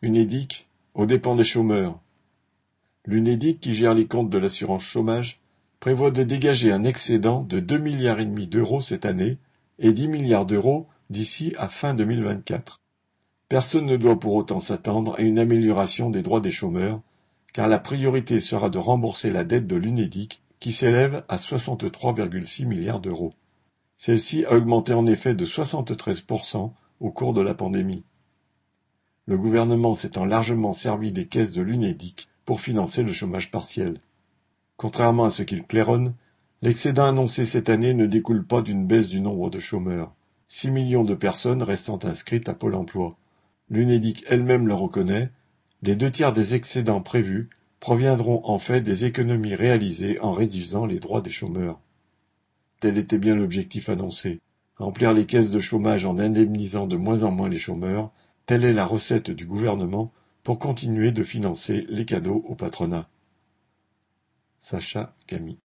Unédic, aux dépens des chômeurs. L'Unédic, qui gère les comptes de l'assurance chômage, prévoit de dégager un excédent de deux milliards et demi d'euros cette année et dix milliards d'euros d'ici à fin 2024. Personne ne doit pour autant s'attendre à une amélioration des droits des chômeurs, car la priorité sera de rembourser la dette de l'Unédic qui s'élève à 63,6 milliards d'euros. Celle-ci a augmenté en effet de 73% au cours de la pandémie. Le gouvernement s'étant largement servi des caisses de l'Unédic pour financer le chômage partiel. Contrairement à ce qu'il claironne, l'excédent annoncé cette année ne découle pas d'une baisse du nombre de chômeurs, 6 millions de personnes restant inscrites à Pôle emploi. L'Unédic elle-même le reconnaît, les deux tiers des excédents prévus proviendront en fait des économies réalisées en réduisant les droits des chômeurs. Tel était bien l'objectif annoncé, remplir les caisses de chômage en indemnisant de moins en moins les chômeurs, Telle est la recette du gouvernement pour continuer de financer les cadeaux au patronat. Sacha Camille